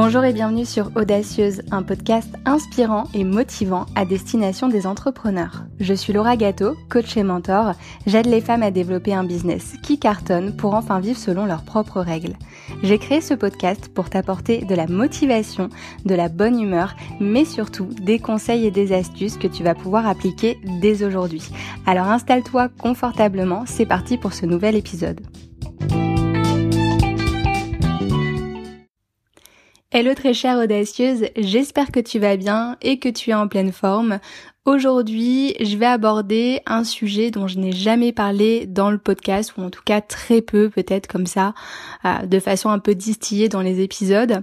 Bonjour et bienvenue sur Audacieuse, un podcast inspirant et motivant à destination des entrepreneurs. Je suis Laura Gâteau, coach et mentor. J'aide les femmes à développer un business qui cartonne pour enfin vivre selon leurs propres règles. J'ai créé ce podcast pour t'apporter de la motivation, de la bonne humeur, mais surtout des conseils et des astuces que tu vas pouvoir appliquer dès aujourd'hui. Alors installe-toi confortablement, c'est parti pour ce nouvel épisode. Hello très chère audacieuse, j'espère que tu vas bien et que tu es en pleine forme. Aujourd'hui, je vais aborder un sujet dont je n'ai jamais parlé dans le podcast, ou en tout cas très peu, peut-être comme ça, euh, de façon un peu distillée dans les épisodes.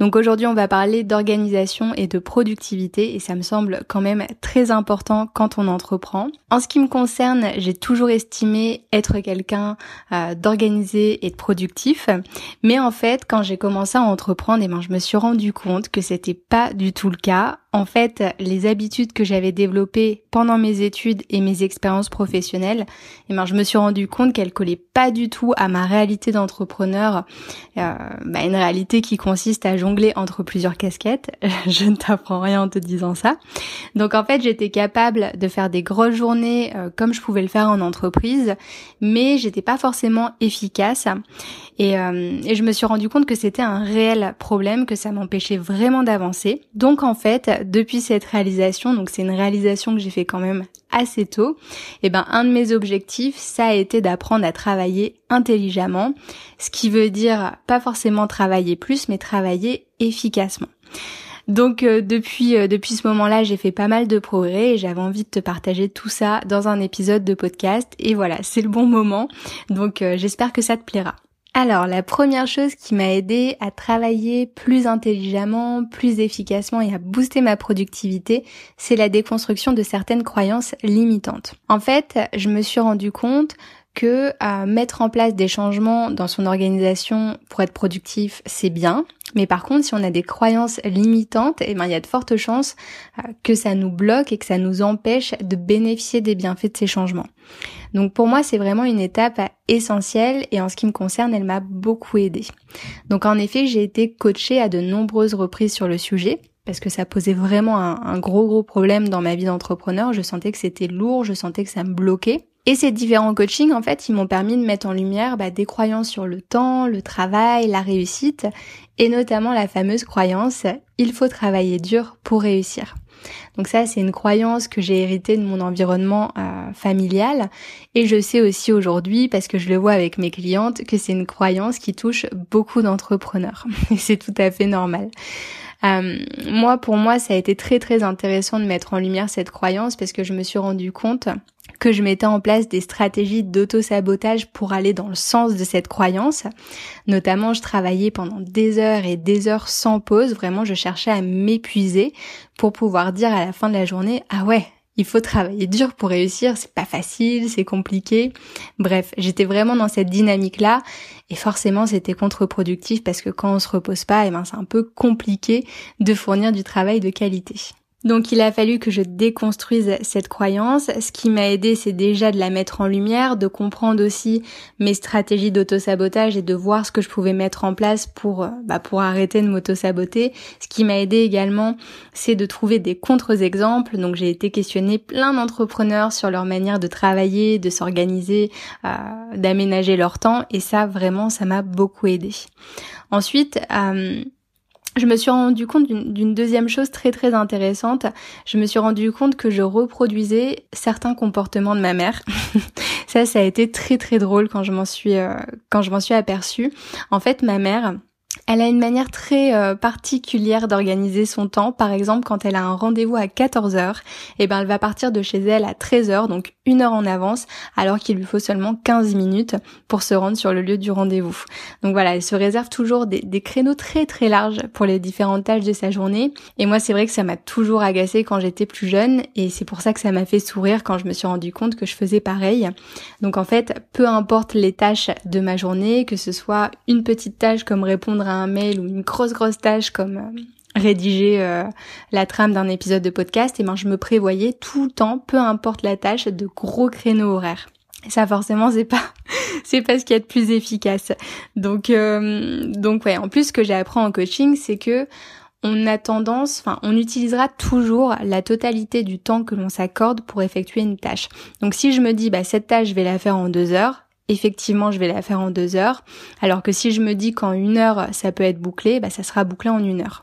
Donc aujourd'hui, on va parler d'organisation et de productivité et ça me semble quand même très important quand on entreprend. En ce qui me concerne, j'ai toujours estimé être quelqu'un euh, d'organisé et de productif, mais en fait, quand j'ai commencé à entreprendre, et eh ben, je me suis rendu compte que c'était pas du tout le cas en fait, les habitudes que j'avais développées pendant mes études et mes expériences professionnelles, eh ben, je me suis rendu compte qu'elles collaient pas du tout à ma réalité d'entrepreneur, euh, bah, une réalité qui consiste à jongler entre plusieurs casquettes. je ne t'apprends rien en te disant ça. Donc en fait, j'étais capable de faire des grosses journées euh, comme je pouvais le faire en entreprise, mais j'étais pas forcément efficace. Et, euh, et je me suis rendu compte que c'était un réel problème, que ça m'empêchait vraiment d'avancer. Donc en fait, depuis cette réalisation, donc c'est une réalisation que j'ai fait quand même assez tôt, et eh ben un de mes objectifs, ça a été d'apprendre à travailler intelligemment, ce qui veut dire pas forcément travailler plus, mais travailler efficacement. Donc euh, depuis euh, depuis ce moment-là, j'ai fait pas mal de progrès et j'avais envie de te partager tout ça dans un épisode de podcast et voilà, c'est le bon moment. Donc euh, j'espère que ça te plaira. Alors, la première chose qui m'a aidé à travailler plus intelligemment, plus efficacement et à booster ma productivité, c'est la déconstruction de certaines croyances limitantes. En fait, je me suis rendu compte que à mettre en place des changements dans son organisation pour être productif, c'est bien. Mais par contre, si on a des croyances limitantes, eh ben, il y a de fortes chances euh, que ça nous bloque et que ça nous empêche de bénéficier des bienfaits de ces changements. Donc pour moi, c'est vraiment une étape essentielle et en ce qui me concerne, elle m'a beaucoup aidée. Donc en effet, j'ai été coachée à de nombreuses reprises sur le sujet parce que ça posait vraiment un, un gros gros problème dans ma vie d'entrepreneur. Je sentais que c'était lourd, je sentais que ça me bloquait. Et ces différents coachings, en fait, ils m'ont permis de mettre en lumière bah, des croyances sur le temps, le travail, la réussite, et notamment la fameuse croyance il faut travailler dur pour réussir. Donc ça, c'est une croyance que j'ai héritée de mon environnement euh, familial, et je sais aussi aujourd'hui, parce que je le vois avec mes clientes, que c'est une croyance qui touche beaucoup d'entrepreneurs, et c'est tout à fait normal. Euh, moi, pour moi, ça a été très très intéressant de mettre en lumière cette croyance parce que je me suis rendu compte que je mettais en place des stratégies d'auto-sabotage pour aller dans le sens de cette croyance. Notamment, je travaillais pendant des heures et des heures sans pause. Vraiment, je cherchais à m'épuiser pour pouvoir dire à la fin de la journée, ah ouais, il faut travailler dur pour réussir, c'est pas facile, c'est compliqué. Bref, j'étais vraiment dans cette dynamique-là et forcément c'était contre-productif parce que quand on se repose pas, eh ben c'est un peu compliqué de fournir du travail de qualité. Donc il a fallu que je déconstruise cette croyance. Ce qui m'a aidé, c'est déjà de la mettre en lumière, de comprendre aussi mes stratégies d'auto-sabotage et de voir ce que je pouvais mettre en place pour, euh, bah, pour arrêter de m'auto-saboter. Ce qui m'a aidé également, c'est de trouver des contre-exemples. Donc j'ai été questionner plein d'entrepreneurs sur leur manière de travailler, de s'organiser, euh, d'aménager leur temps. Et ça, vraiment, ça m'a beaucoup aidé. Ensuite, euh, je me suis rendu compte d'une deuxième chose très très intéressante. Je me suis rendu compte que je reproduisais certains comportements de ma mère. ça, ça a été très très drôle quand je m'en suis euh, quand je m'en suis aperçue. En fait, ma mère, elle a une manière très euh, particulière d'organiser son temps. Par exemple, quand elle a un rendez-vous à 14h, eh ben elle va partir de chez elle à 13h, donc une heure en avance, alors qu'il lui faut seulement 15 minutes pour se rendre sur le lieu du rendez-vous. Donc voilà, elle se réserve toujours des, créneaux très très larges pour les différentes tâches de sa journée. Et moi, c'est vrai que ça m'a toujours agacé quand j'étais plus jeune, et c'est pour ça que ça m'a fait sourire quand je me suis rendu compte que je faisais pareil. Donc en fait, peu importe les tâches de ma journée, que ce soit une petite tâche comme répondre à un mail ou une grosse grosse tâche comme euh, rédiger euh, la trame d'un épisode de podcast, et ben je me prévoyais tout le temps, peu importe la tâche, de gros créneaux horaires. Ça forcément c'est pas c'est pas ce qu'il y a de plus efficace. Donc euh, donc ouais, en plus ce que j'ai appris en coaching, c'est que on a tendance, enfin, on utilisera toujours la totalité du temps que l'on s'accorde pour effectuer une tâche. Donc si je me dis, bah cette tâche, je vais la faire en deux heures, effectivement, je vais la faire en deux heures. Alors que si je me dis qu'en une heure, ça peut être bouclé, bah ça sera bouclé en une heure.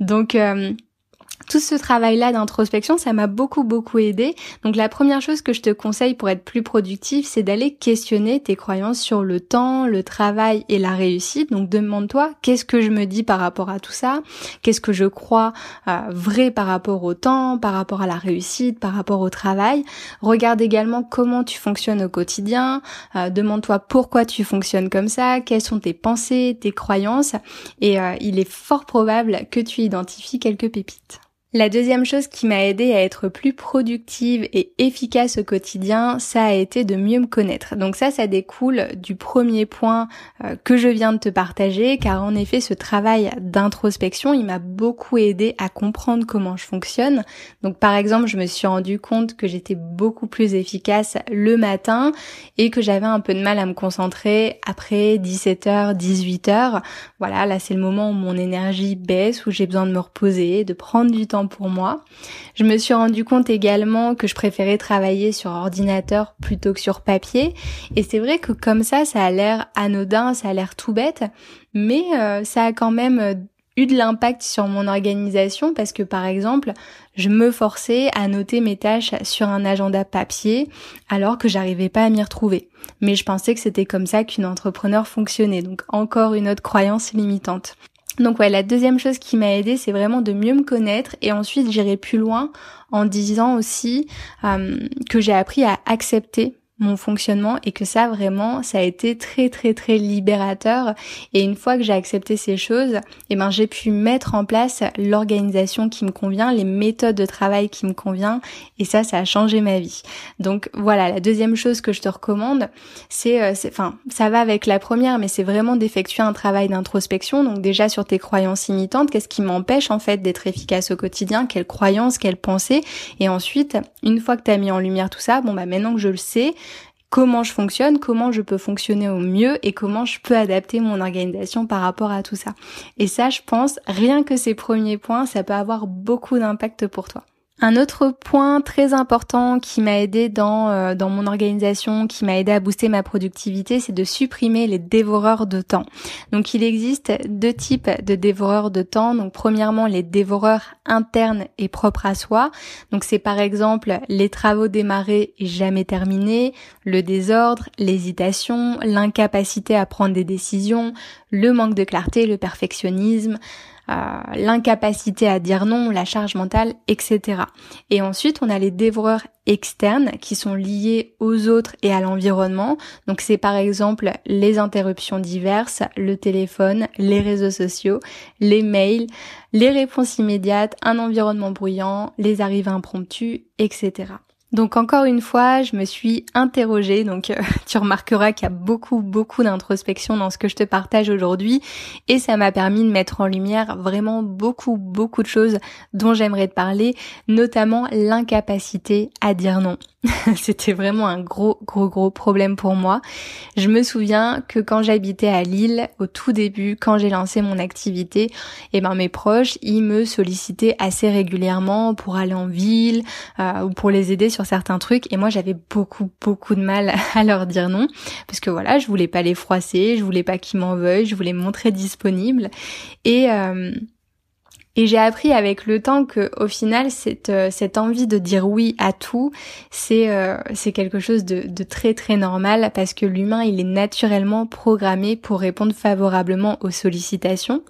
Donc euh, tout ce travail-là d'introspection, ça m'a beaucoup beaucoup aidé. Donc la première chose que je te conseille pour être plus productif, c'est d'aller questionner tes croyances sur le temps, le travail et la réussite. Donc demande-toi qu'est-ce que je me dis par rapport à tout ça, qu'est-ce que je crois euh, vrai par rapport au temps, par rapport à la réussite, par rapport au travail? Regarde également comment tu fonctionnes au quotidien. Euh, demande-toi pourquoi tu fonctionnes comme ça, quelles sont tes pensées, tes croyances. Et euh, il est fort probable que tu identifies quelques pépites. La deuxième chose qui m'a aidé à être plus productive et efficace au quotidien, ça a été de mieux me connaître. Donc ça, ça découle du premier point euh, que je viens de te partager, car en effet, ce travail d'introspection, il m'a beaucoup aidé à comprendre comment je fonctionne. Donc par exemple, je me suis rendu compte que j'étais beaucoup plus efficace le matin et que j'avais un peu de mal à me concentrer après 17h, 18h. Voilà, là c'est le moment où mon énergie baisse, où j'ai besoin de me reposer, de prendre du temps pour moi. Je me suis rendu compte également que je préférais travailler sur ordinateur plutôt que sur papier. Et c'est vrai que comme ça, ça a l'air anodin, ça a l'air tout bête, mais euh, ça a quand même euh, eu de l'impact sur mon organisation parce que par exemple, je me forçais à noter mes tâches sur un agenda papier alors que j'arrivais pas à m'y retrouver. Mais je pensais que c'était comme ça qu'une entrepreneur fonctionnait. Donc encore une autre croyance limitante. Donc ouais, la deuxième chose qui m'a aidé, c'est vraiment de mieux me connaître et ensuite j'irai plus loin en disant aussi euh, que j'ai appris à accepter mon fonctionnement et que ça vraiment ça a été très très très libérateur. Et une fois que j'ai accepté ces choses et eh ben j'ai pu mettre en place l'organisation qui me convient les méthodes de travail qui me convient et ça ça a changé ma vie. Donc voilà la deuxième chose que je te recommande c'est euh, enfin ça va avec la première mais c'est vraiment d'effectuer un travail d'introspection. Donc déjà sur tes croyances imitantes qu'est-ce qui m'empêche en fait d'être efficace au quotidien? Quelles croyances? Quelles pensées? Et ensuite une fois que tu as mis en lumière tout ça bon bah maintenant que je le sais comment je fonctionne, comment je peux fonctionner au mieux et comment je peux adapter mon organisation par rapport à tout ça. Et ça, je pense, rien que ces premiers points, ça peut avoir beaucoup d'impact pour toi. Un autre point très important qui m'a aidé dans, euh, dans mon organisation, qui m'a aidé à booster ma productivité, c'est de supprimer les dévoreurs de temps. Donc il existe deux types de dévoreurs de temps. Donc premièrement les dévoreurs internes et propres à soi. Donc c'est par exemple les travaux démarrés et jamais terminés, le désordre, l'hésitation, l'incapacité à prendre des décisions, le manque de clarté, le perfectionnisme, l'incapacité à dire non, la charge mentale, etc. Et ensuite, on a les dévoreurs externes qui sont liés aux autres et à l'environnement. Donc c'est par exemple les interruptions diverses, le téléphone, les réseaux sociaux, les mails, les réponses immédiates, un environnement bruyant, les arrivées impromptues, etc. Donc encore une fois, je me suis interrogée, donc euh, tu remarqueras qu'il y a beaucoup beaucoup d'introspection dans ce que je te partage aujourd'hui et ça m'a permis de mettre en lumière vraiment beaucoup beaucoup de choses dont j'aimerais te parler, notamment l'incapacité à dire non. C'était vraiment un gros, gros, gros problème pour moi. Je me souviens que quand j'habitais à Lille, au tout début, quand j'ai lancé mon activité, eh ben mes proches, ils me sollicitaient assez régulièrement pour aller en ville euh, ou pour les aider sur certains trucs. Et moi, j'avais beaucoup, beaucoup de mal à leur dire non, parce que voilà, je voulais pas les froisser, je voulais pas qu'ils m'en veuillent, je voulais me montrer disponible. Et euh, et j'ai appris avec le temps que au final cette euh, cette envie de dire oui à tout, c'est euh, c'est quelque chose de, de très très normal parce que l'humain il est naturellement programmé pour répondre favorablement aux sollicitations.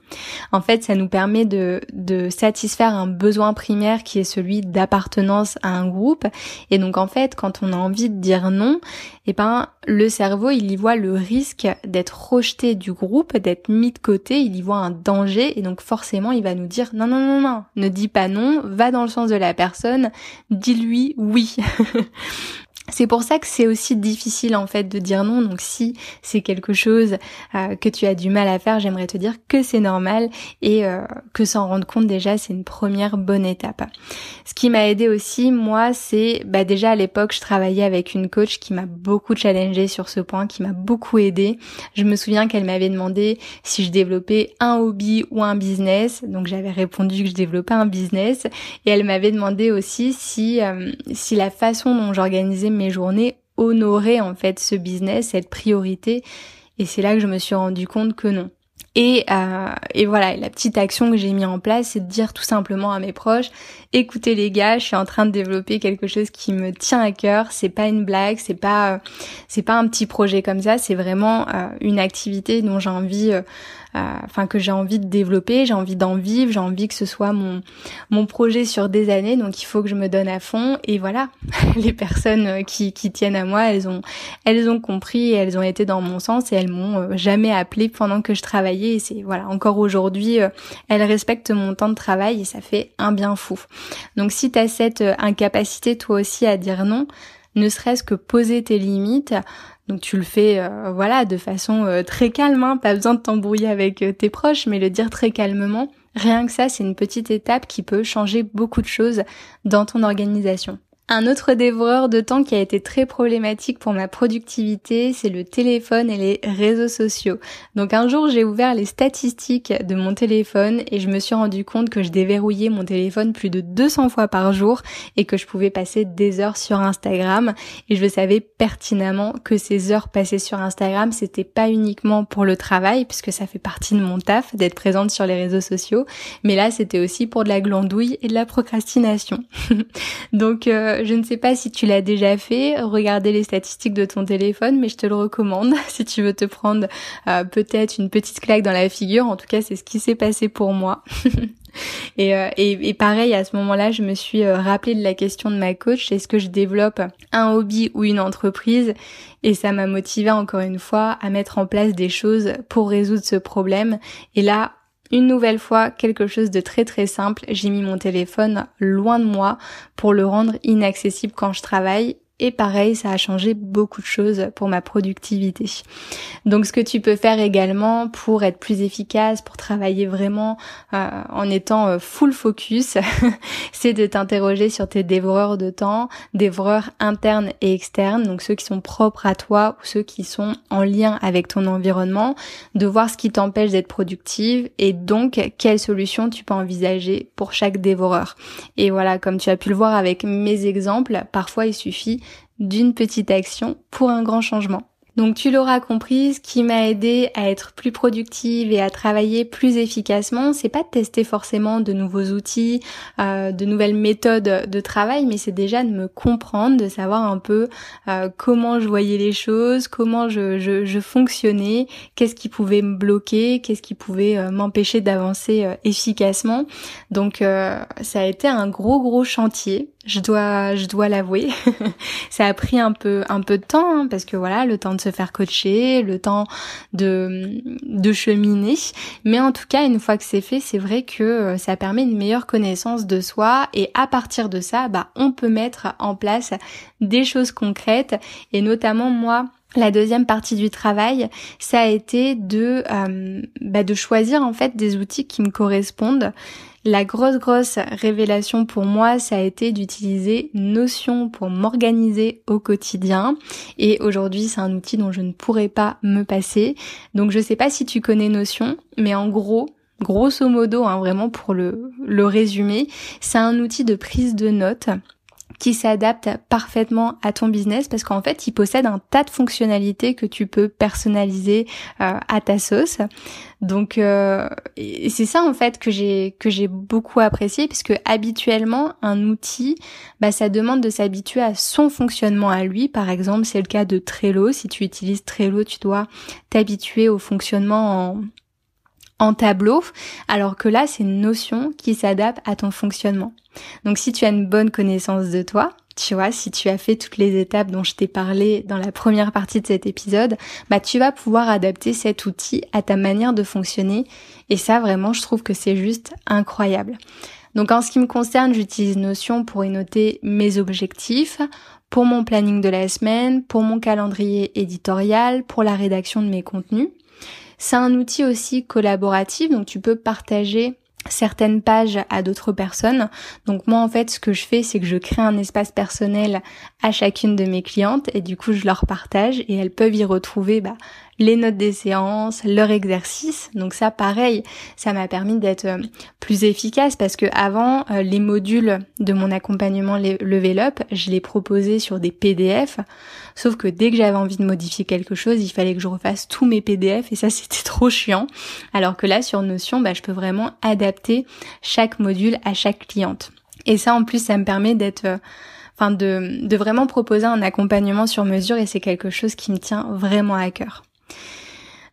En fait, ça nous permet de de satisfaire un besoin primaire qui est celui d'appartenance à un groupe. Et donc en fait, quand on a envie de dire non, eh ben le cerveau il y voit le risque d'être rejeté du groupe, d'être mis de côté, il y voit un danger et donc forcément il va nous dire non non non non, ne dis pas non, va dans le sens de la personne, dis-lui oui. c'est pour ça que c'est aussi difficile en fait de dire non. Donc si c'est quelque chose euh, que tu as du mal à faire, j'aimerais te dire que c'est normal et euh, que s'en rendre compte déjà c'est une première bonne étape. Ce qui m'a aidé aussi moi c'est bah déjà à l'époque je travaillais avec une coach qui m'a beaucoup challengé sur ce point, qui m'a beaucoup aidé. Je me souviens qu'elle m'avait demandé si je développais un hobby ou un business. Donc j'avais répondu que je développais un business et elle m'avait demandé aussi si euh, si la façon dont j'organisais mes journées honorer en fait ce business, cette priorité. Et c'est là que je me suis rendu compte que non. Et, euh, voilà, la petite action que j'ai mis en place, c'est de dire tout simplement à mes proches, écoutez les gars, je suis en train de développer quelque chose qui me tient à cœur. C'est pas une blague, c'est pas, c'est pas un petit projet comme ça, c'est vraiment euh, une activité dont j'ai envie euh, euh, enfin que j'ai envie de développer, j'ai envie d'en vivre, j'ai envie que ce soit mon mon projet sur des années, donc il faut que je me donne à fond et voilà. Les personnes euh, qui qui tiennent à moi, elles ont elles ont compris elles ont été dans mon sens et elles m'ont euh, jamais appelé pendant que je travaillais et c'est voilà, encore aujourd'hui, elles respectent mon temps de travail et ça fait un bien fou. Donc si tu as cette incapacité toi aussi à dire non, ne serait-ce que poser tes limites, donc tu le fais euh, voilà de façon euh, très calme, hein, pas besoin de t'embrouiller avec euh, tes proches, mais le dire très calmement. Rien que ça, c'est une petite étape qui peut changer beaucoup de choses dans ton organisation. Un autre dévoreur de temps qui a été très problématique pour ma productivité, c'est le téléphone et les réseaux sociaux. Donc un jour, j'ai ouvert les statistiques de mon téléphone et je me suis rendu compte que je déverrouillais mon téléphone plus de 200 fois par jour et que je pouvais passer des heures sur Instagram et je savais pertinemment que ces heures passées sur Instagram, c'était pas uniquement pour le travail puisque ça fait partie de mon taf d'être présente sur les réseaux sociaux, mais là, c'était aussi pour de la glandouille et de la procrastination. Donc euh, je ne sais pas si tu l'as déjà fait, regarder les statistiques de ton téléphone, mais je te le recommande si tu veux te prendre euh, peut-être une petite claque dans la figure. En tout cas, c'est ce qui s'est passé pour moi. Euh, et, pareil, à ce moment-là, je me suis euh, rappelé de la question de ma coach, est-ce que je développe un hobby ou une entreprise? Et ça m'a motivé encore une fois à mettre en place des choses pour résoudre ce problème. Et là, une nouvelle fois quelque chose de très très simple, j'ai mis mon téléphone loin de moi pour le rendre inaccessible quand je travaille et pareil, ça a changé beaucoup de choses pour ma productivité. Donc ce que tu peux faire également pour être plus efficace, pour travailler vraiment euh, en étant euh, full focus, c'est de t'interroger sur tes dévoreurs de temps, dévoreurs internes et externes, donc ceux qui sont propres à toi ou ceux qui sont en lien avec ton environnement, de voir ce qui t'empêche d'être productive et donc quelles solutions tu peux envisager pour chaque dévoreur. Et voilà, comme tu as pu le voir avec mes exemples, parfois il suffit d'une petite action pour un grand changement. Donc tu l'auras compris, ce qui m'a aidé à être plus productive et à travailler plus efficacement, c'est pas de tester forcément de nouveaux outils, euh, de nouvelles méthodes de travail, mais c'est déjà de me comprendre, de savoir un peu euh, comment je voyais les choses, comment je, fonctionnais, qu'est-ce qui pouvait me bloquer, qu'est-ce qui pouvait euh, m'empêcher d'avancer efficacement. Donc ça a été un gros gros chantier je dois, je dois l'avouer. ça a pris un peu, un peu de temps hein, parce que voilà, le temps de se faire coacher, le temps de, de cheminer. Mais en tout cas, une fois que c'est fait, c'est vrai que euh, ça permet une meilleure connaissance de soi et à partir de ça, bah, on peut mettre en place des choses concrètes et notamment moi, la deuxième partie du travail, ça a été de, euh, bah, de choisir en fait des outils qui me correspondent la grosse grosse révélation pour moi, ça a été d'utiliser Notion pour m'organiser au quotidien. Et aujourd'hui, c'est un outil dont je ne pourrais pas me passer. Donc je sais pas si tu connais Notion, mais en gros, grosso modo, hein, vraiment pour le, le résumer, c'est un outil de prise de notes qui s'adapte parfaitement à ton business parce qu'en fait, il possède un tas de fonctionnalités que tu peux personnaliser euh, à ta sauce. Donc euh, c'est ça en fait que j'ai que j'ai beaucoup apprécié puisque habituellement un outil, bah ça demande de s'habituer à son fonctionnement à lui. Par exemple, c'est le cas de Trello. Si tu utilises Trello, tu dois t'habituer au fonctionnement en en tableau, alors que là, c'est une notion qui s'adapte à ton fonctionnement. Donc si tu as une bonne connaissance de toi, tu vois, si tu as fait toutes les étapes dont je t'ai parlé dans la première partie de cet épisode, bah tu vas pouvoir adapter cet outil à ta manière de fonctionner et ça vraiment je trouve que c'est juste incroyable. Donc en ce qui me concerne, j'utilise Notion pour y noter mes objectifs, pour mon planning de la semaine, pour mon calendrier éditorial, pour la rédaction de mes contenus. C'est un outil aussi collaboratif, donc tu peux partager certaines pages à d'autres personnes. Donc moi en fait ce que je fais c'est que je crée un espace personnel à chacune de mes clientes et du coup je leur partage et elles peuvent y retrouver bah, les notes des séances, leur exercice. Donc ça, pareil, ça m'a permis d'être euh, plus efficace parce que avant, euh, les modules de mon accompagnement Level Up, je les proposais sur des PDF. Sauf que dès que j'avais envie de modifier quelque chose, il fallait que je refasse tous mes PDF et ça, c'était trop chiant. Alors que là, sur Notion, bah, je peux vraiment adapter chaque module à chaque cliente. Et ça, en plus, ça me permet d'être euh, enfin de, de vraiment proposer un accompagnement sur mesure et c'est quelque chose qui me tient vraiment à cœur.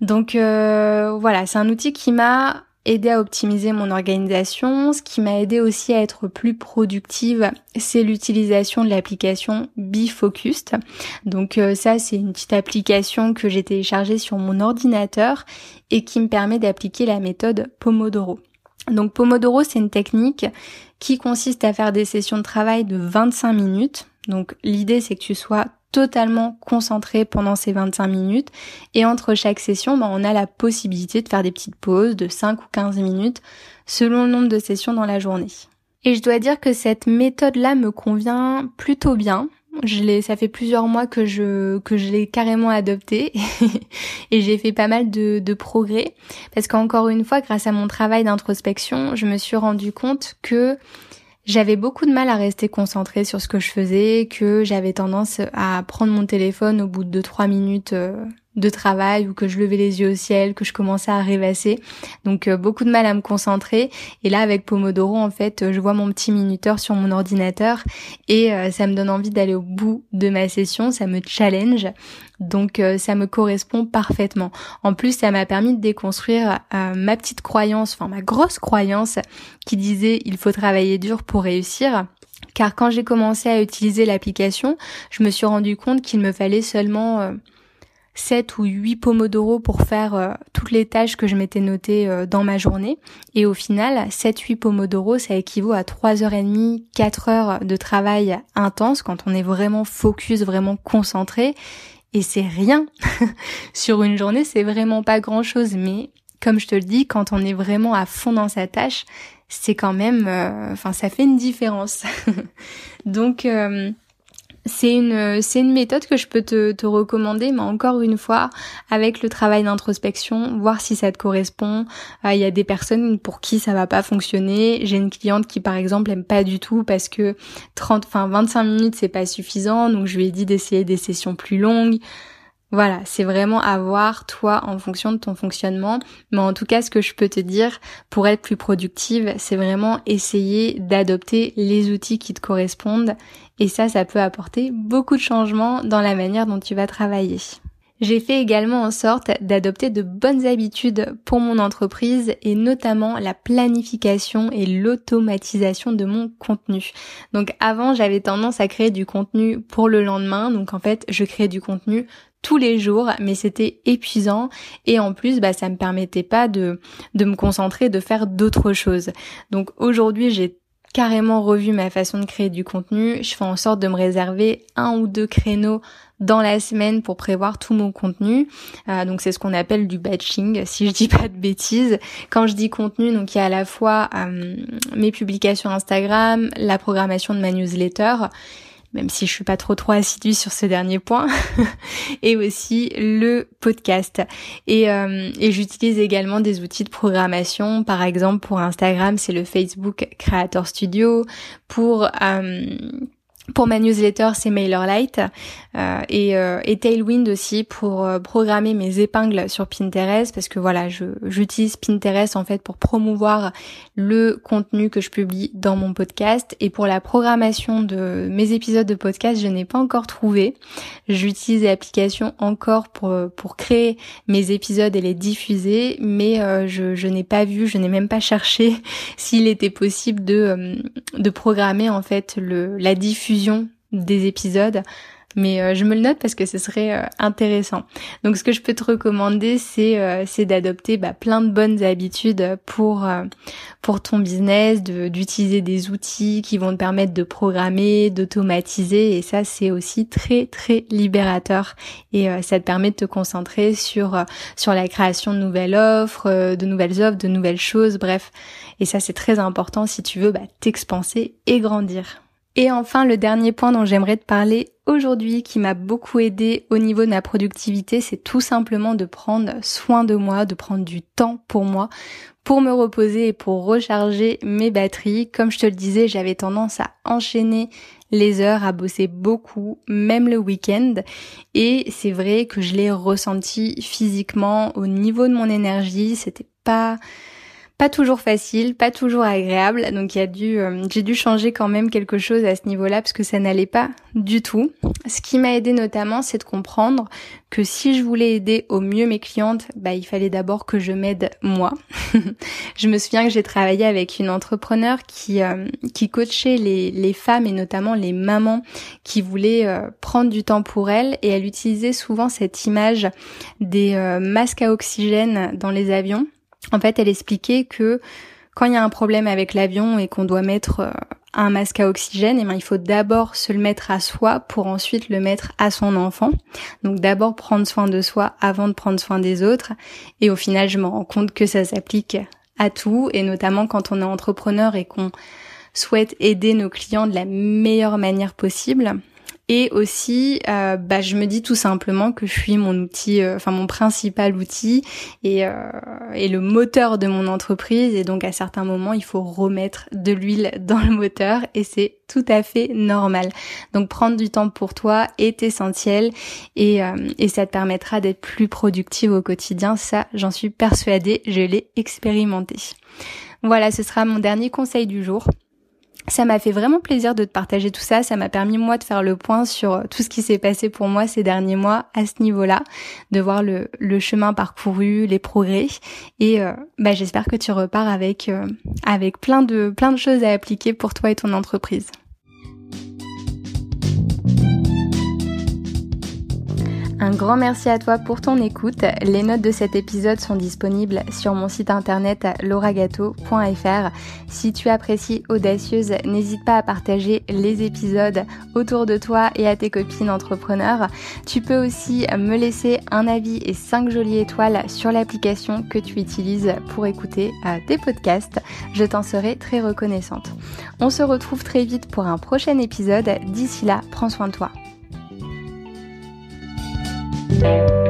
Donc euh, voilà, c'est un outil qui m'a aidé à optimiser mon organisation. Ce qui m'a aidé aussi à être plus productive, c'est l'utilisation de l'application Bifocused. Donc euh, ça, c'est une petite application que j'ai téléchargée sur mon ordinateur et qui me permet d'appliquer la méthode Pomodoro. Donc Pomodoro, c'est une technique qui consiste à faire des sessions de travail de 25 minutes. Donc l'idée, c'est que tu sois totalement concentré pendant ces 25 minutes. Et entre chaque session, bah, on a la possibilité de faire des petites pauses de 5 ou 15 minutes selon le nombre de sessions dans la journée. Et je dois dire que cette méthode-là me convient plutôt bien. Je l'ai, ça fait plusieurs mois que je que je l'ai carrément adopté et j'ai fait pas mal de, de progrès parce qu'encore une fois, grâce à mon travail d'introspection, je me suis rendu compte que j'avais beaucoup de mal à rester concentrée sur ce que je faisais, que j'avais tendance à prendre mon téléphone au bout de 3 minutes euh, de travail ou que je levais les yeux au ciel, que je commençais à rêvasser. Donc euh, beaucoup de mal à me concentrer. Et là avec Pomodoro, en fait, je vois mon petit minuteur sur mon ordinateur et euh, ça me donne envie d'aller au bout de ma session, ça me challenge. Donc euh, ça me correspond parfaitement. En plus, ça m'a permis de déconstruire ma petite croyance, enfin ma grosse croyance qui disait il faut travailler dur pour réussir. Car quand j'ai commencé à utiliser l'application, je me suis rendu compte qu'il me fallait seulement 7 ou 8 pomodoro pour faire euh, toutes les tâches que je m'étais notées euh, dans ma journée. Et au final, 7-8 pomodoro, ça équivaut à 3h30, 4 heures de travail intense quand on est vraiment focus, vraiment concentré. Et c'est rien. Sur une journée, c'est vraiment pas grand chose. Mais comme je te le dis, quand on est vraiment à fond dans sa tâche, c'est quand même, euh, enfin, ça fait une différence. Donc, c'est une, une méthode que je peux te, te recommander, mais encore une fois, avec le travail d'introspection, voir si ça te correspond. Euh, il y a des personnes pour qui ça va pas fonctionner. J'ai une cliente qui, par exemple, aime pas du tout parce que 30, enfin 25 minutes, c'est pas suffisant. Donc, je lui ai dit d'essayer des sessions plus longues. Voilà, c'est vraiment à voir toi en fonction de ton fonctionnement. Mais en tout cas, ce que je peux te dire pour être plus productive, c'est vraiment essayer d'adopter les outils qui te correspondent. Et ça, ça peut apporter beaucoup de changements dans la manière dont tu vas travailler. J'ai fait également en sorte d'adopter de bonnes habitudes pour mon entreprise et notamment la planification et l'automatisation de mon contenu. Donc avant, j'avais tendance à créer du contenu pour le lendemain. Donc en fait, je créais du contenu tous les jours, mais c'était épuisant et en plus, bah, ça me permettait pas de, de me concentrer, de faire d'autres choses. Donc aujourd'hui, j'ai carrément revu ma façon de créer du contenu. Je fais en sorte de me réserver un ou deux créneaux dans la semaine pour prévoir tout mon contenu. Euh, donc c'est ce qu'on appelle du batching, si je dis pas de bêtises. Quand je dis contenu, donc il y a à la fois euh, mes publications Instagram, la programmation de ma newsletter même si je suis pas trop trop assidue sur ce dernier point, et aussi le podcast. Et, euh, et j'utilise également des outils de programmation. Par exemple, pour Instagram, c'est le Facebook Creator Studio. Pour euh, pour ma newsletter, c'est MailerLite euh, et, euh, et, Tailwind aussi pour euh, programmer mes épingles sur Pinterest parce que voilà, j'utilise Pinterest en fait pour promouvoir le contenu que je publie dans mon podcast et pour la programmation de mes épisodes de podcast, je n'ai pas encore trouvé. J'utilise l'application encore pour pour créer mes épisodes et les diffuser, mais je, je n'ai pas vu, je n'ai même pas cherché s'il était possible de de programmer en fait le la diffusion des épisodes mais euh, je me le note parce que ce serait euh, intéressant. Donc ce que je peux te recommander, c'est euh, d'adopter bah, plein de bonnes habitudes pour pour ton business, d'utiliser des outils qui vont te permettre de programmer, d'automatiser, et ça c'est aussi très très libérateur et ça te permet de te concentrer sur sur la création de nouvelles offres, de nouvelles offres, de nouvelles choses, bref. Et ça c'est très important si tu veux bah, t'expanser et grandir. Et enfin, le dernier point dont j'aimerais te parler aujourd'hui qui m'a beaucoup aidé au niveau de ma productivité, c'est tout simplement de prendre soin de moi, de prendre du temps pour moi, pour me reposer et pour recharger mes batteries. Comme je te le disais, j'avais tendance à enchaîner les heures, à bosser beaucoup, même le week-end. Et c'est vrai que je l'ai ressenti physiquement au niveau de mon énergie. C'était pas pas toujours facile, pas toujours agréable. Donc il y a dû, euh, j'ai dû changer quand même quelque chose à ce niveau-là parce que ça n'allait pas du tout. Ce qui m'a aidé notamment, c'est de comprendre que si je voulais aider au mieux mes clientes, bah il fallait d'abord que je m'aide moi. je me souviens que j'ai travaillé avec une entrepreneur qui euh, qui coachait les femmes et notamment les mamans qui voulaient euh, prendre du temps pour elles et elle utilisait souvent cette image des masques à oxygène dans les avions en fait, elle expliquait que quand il y a un problème avec l'avion et qu'on doit mettre euh, un masque à oxygène, eh ben, il faut d'abord se le mettre à soi pour ensuite le mettre à son enfant. Donc d'abord prendre soin de soi avant de prendre soin des autres. Et au final, je me rends compte que ça s'applique à tout et notamment quand on est entrepreneur et qu'on souhaite aider nos clients de la meilleure manière possible. Et aussi, euh, bah, je me dis tout simplement que je suis mon outil, euh, enfin mon principal outil et, euh, et le moteur de mon entreprise. Et donc à certains moments, il faut remettre de l'huile dans le moteur et c'est tout à fait normal. Donc prendre du temps pour toi est essentiel et, et ça te permettra d'être plus productive au quotidien. Ça, j'en suis persuadée, je l'ai expérimenté. Voilà, ce sera mon dernier conseil du jour. Ça m'a fait vraiment plaisir de te partager tout ça. Ça m'a permis moi de faire le point sur tout ce qui s'est passé pour moi ces derniers mois à ce niveau-là, de voir le, chemin parcouru, les progrès. Et euh, bah, j'espère que tu repars avec euh, avec plein de plein de choses à appliquer pour toi et ton entreprise. Un grand merci à toi pour ton écoute. Les notes de cet épisode sont disponibles sur mon site internet lauragato.fr. Si tu apprécies Audacieuse, n'hésite pas à partager les épisodes autour de toi et à tes copines entrepreneurs. Tu peux aussi me laisser un avis et 5 jolies étoiles sur l'application que tu utilises pour écouter euh, tes podcasts. Je t'en serai très reconnaissante. On se retrouve très vite pour un prochain épisode. D'ici là, prends soin de toi. Thank you.